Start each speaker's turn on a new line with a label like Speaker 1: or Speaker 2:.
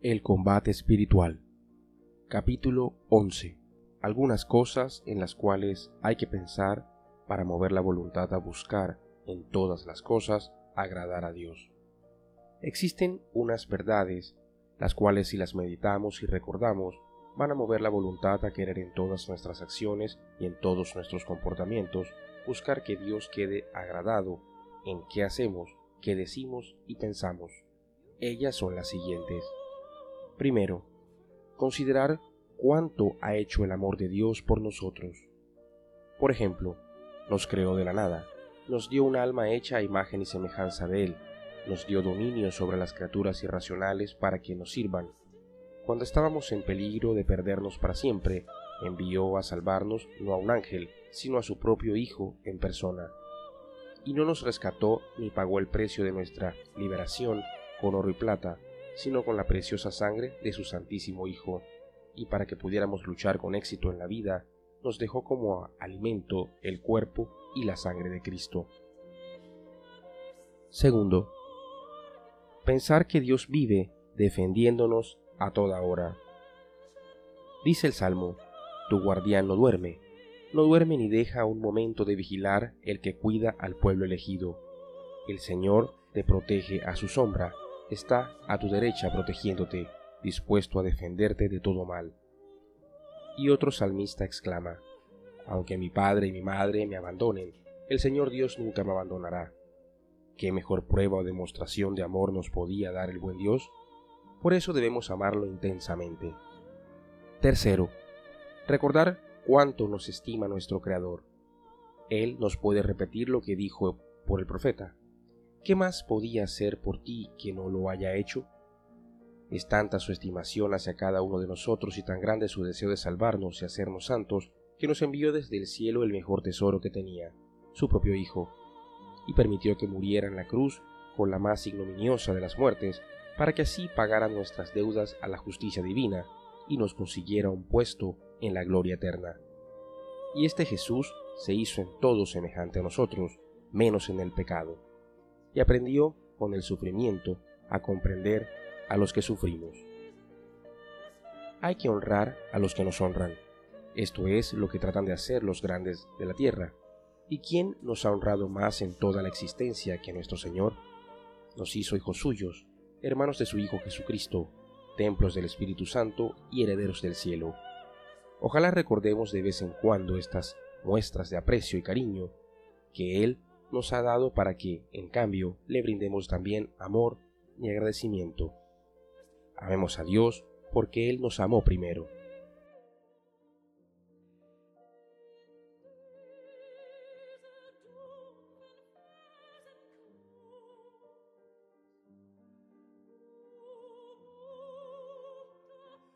Speaker 1: El combate espiritual. Capítulo 11. Algunas cosas en las cuales hay que pensar para mover la voluntad a buscar en todas las cosas agradar a Dios. Existen unas verdades las cuales si las meditamos y recordamos van a mover la voluntad a querer en todas nuestras acciones y en todos nuestros comportamientos buscar que Dios quede agradado en qué hacemos, qué decimos y pensamos. Ellas son las siguientes. Primero, considerar cuánto ha hecho el amor de Dios por nosotros. Por ejemplo, nos creó de la nada, nos dio un alma hecha a imagen y semejanza de Él, nos dio dominio sobre las criaturas irracionales para que nos sirvan. Cuando estábamos en peligro de perdernos para siempre, envió a salvarnos no a un ángel, sino a su propio Hijo en persona. Y no nos rescató ni pagó el precio de nuestra liberación con oro y plata, sino con la preciosa sangre de su Santísimo Hijo, y para que pudiéramos luchar con éxito en la vida, nos dejó como alimento el cuerpo y la sangre de Cristo. Segundo, pensar que Dios vive defendiéndonos a toda hora. Dice el Salmo, tu guardián no duerme, no duerme ni deja un momento de vigilar el que cuida al pueblo elegido. El Señor te protege a su sombra, está a tu derecha protegiéndote, dispuesto a defenderte de todo mal. Y otro salmista exclama, Aunque mi padre y mi madre me abandonen, el Señor Dios nunca me abandonará. ¿Qué mejor prueba o demostración de amor nos podía dar el buen Dios? Por eso debemos amarlo intensamente. Tercero, recordar cuánto nos estima nuestro Creador. Él nos puede repetir lo que dijo por el profeta. ¿Qué más podía hacer por ti que no lo haya hecho? Es tanta su estimación hacia cada uno de nosotros y tan grande su deseo de salvarnos y hacernos santos, que nos envió desde el cielo el mejor tesoro que tenía, su propio Hijo, y permitió que muriera en la cruz con la más ignominiosa de las muertes, para que así pagara nuestras deudas a la justicia divina y nos consiguiera un puesto en la gloria eterna. Y este Jesús se hizo en todo semejante a nosotros, menos en el pecado y aprendió con el sufrimiento a comprender a los que sufrimos. Hay que honrar a los que nos honran. Esto es lo que tratan de hacer los grandes de la tierra. ¿Y quién nos ha honrado más en toda la existencia que nuestro Señor? Nos hizo hijos suyos, hermanos de su Hijo Jesucristo, templos del Espíritu Santo y herederos del cielo. Ojalá recordemos de vez en cuando estas muestras de aprecio y cariño que Él nos ha dado para que, en cambio, le brindemos también amor y agradecimiento. Amemos a Dios porque Él nos amó primero.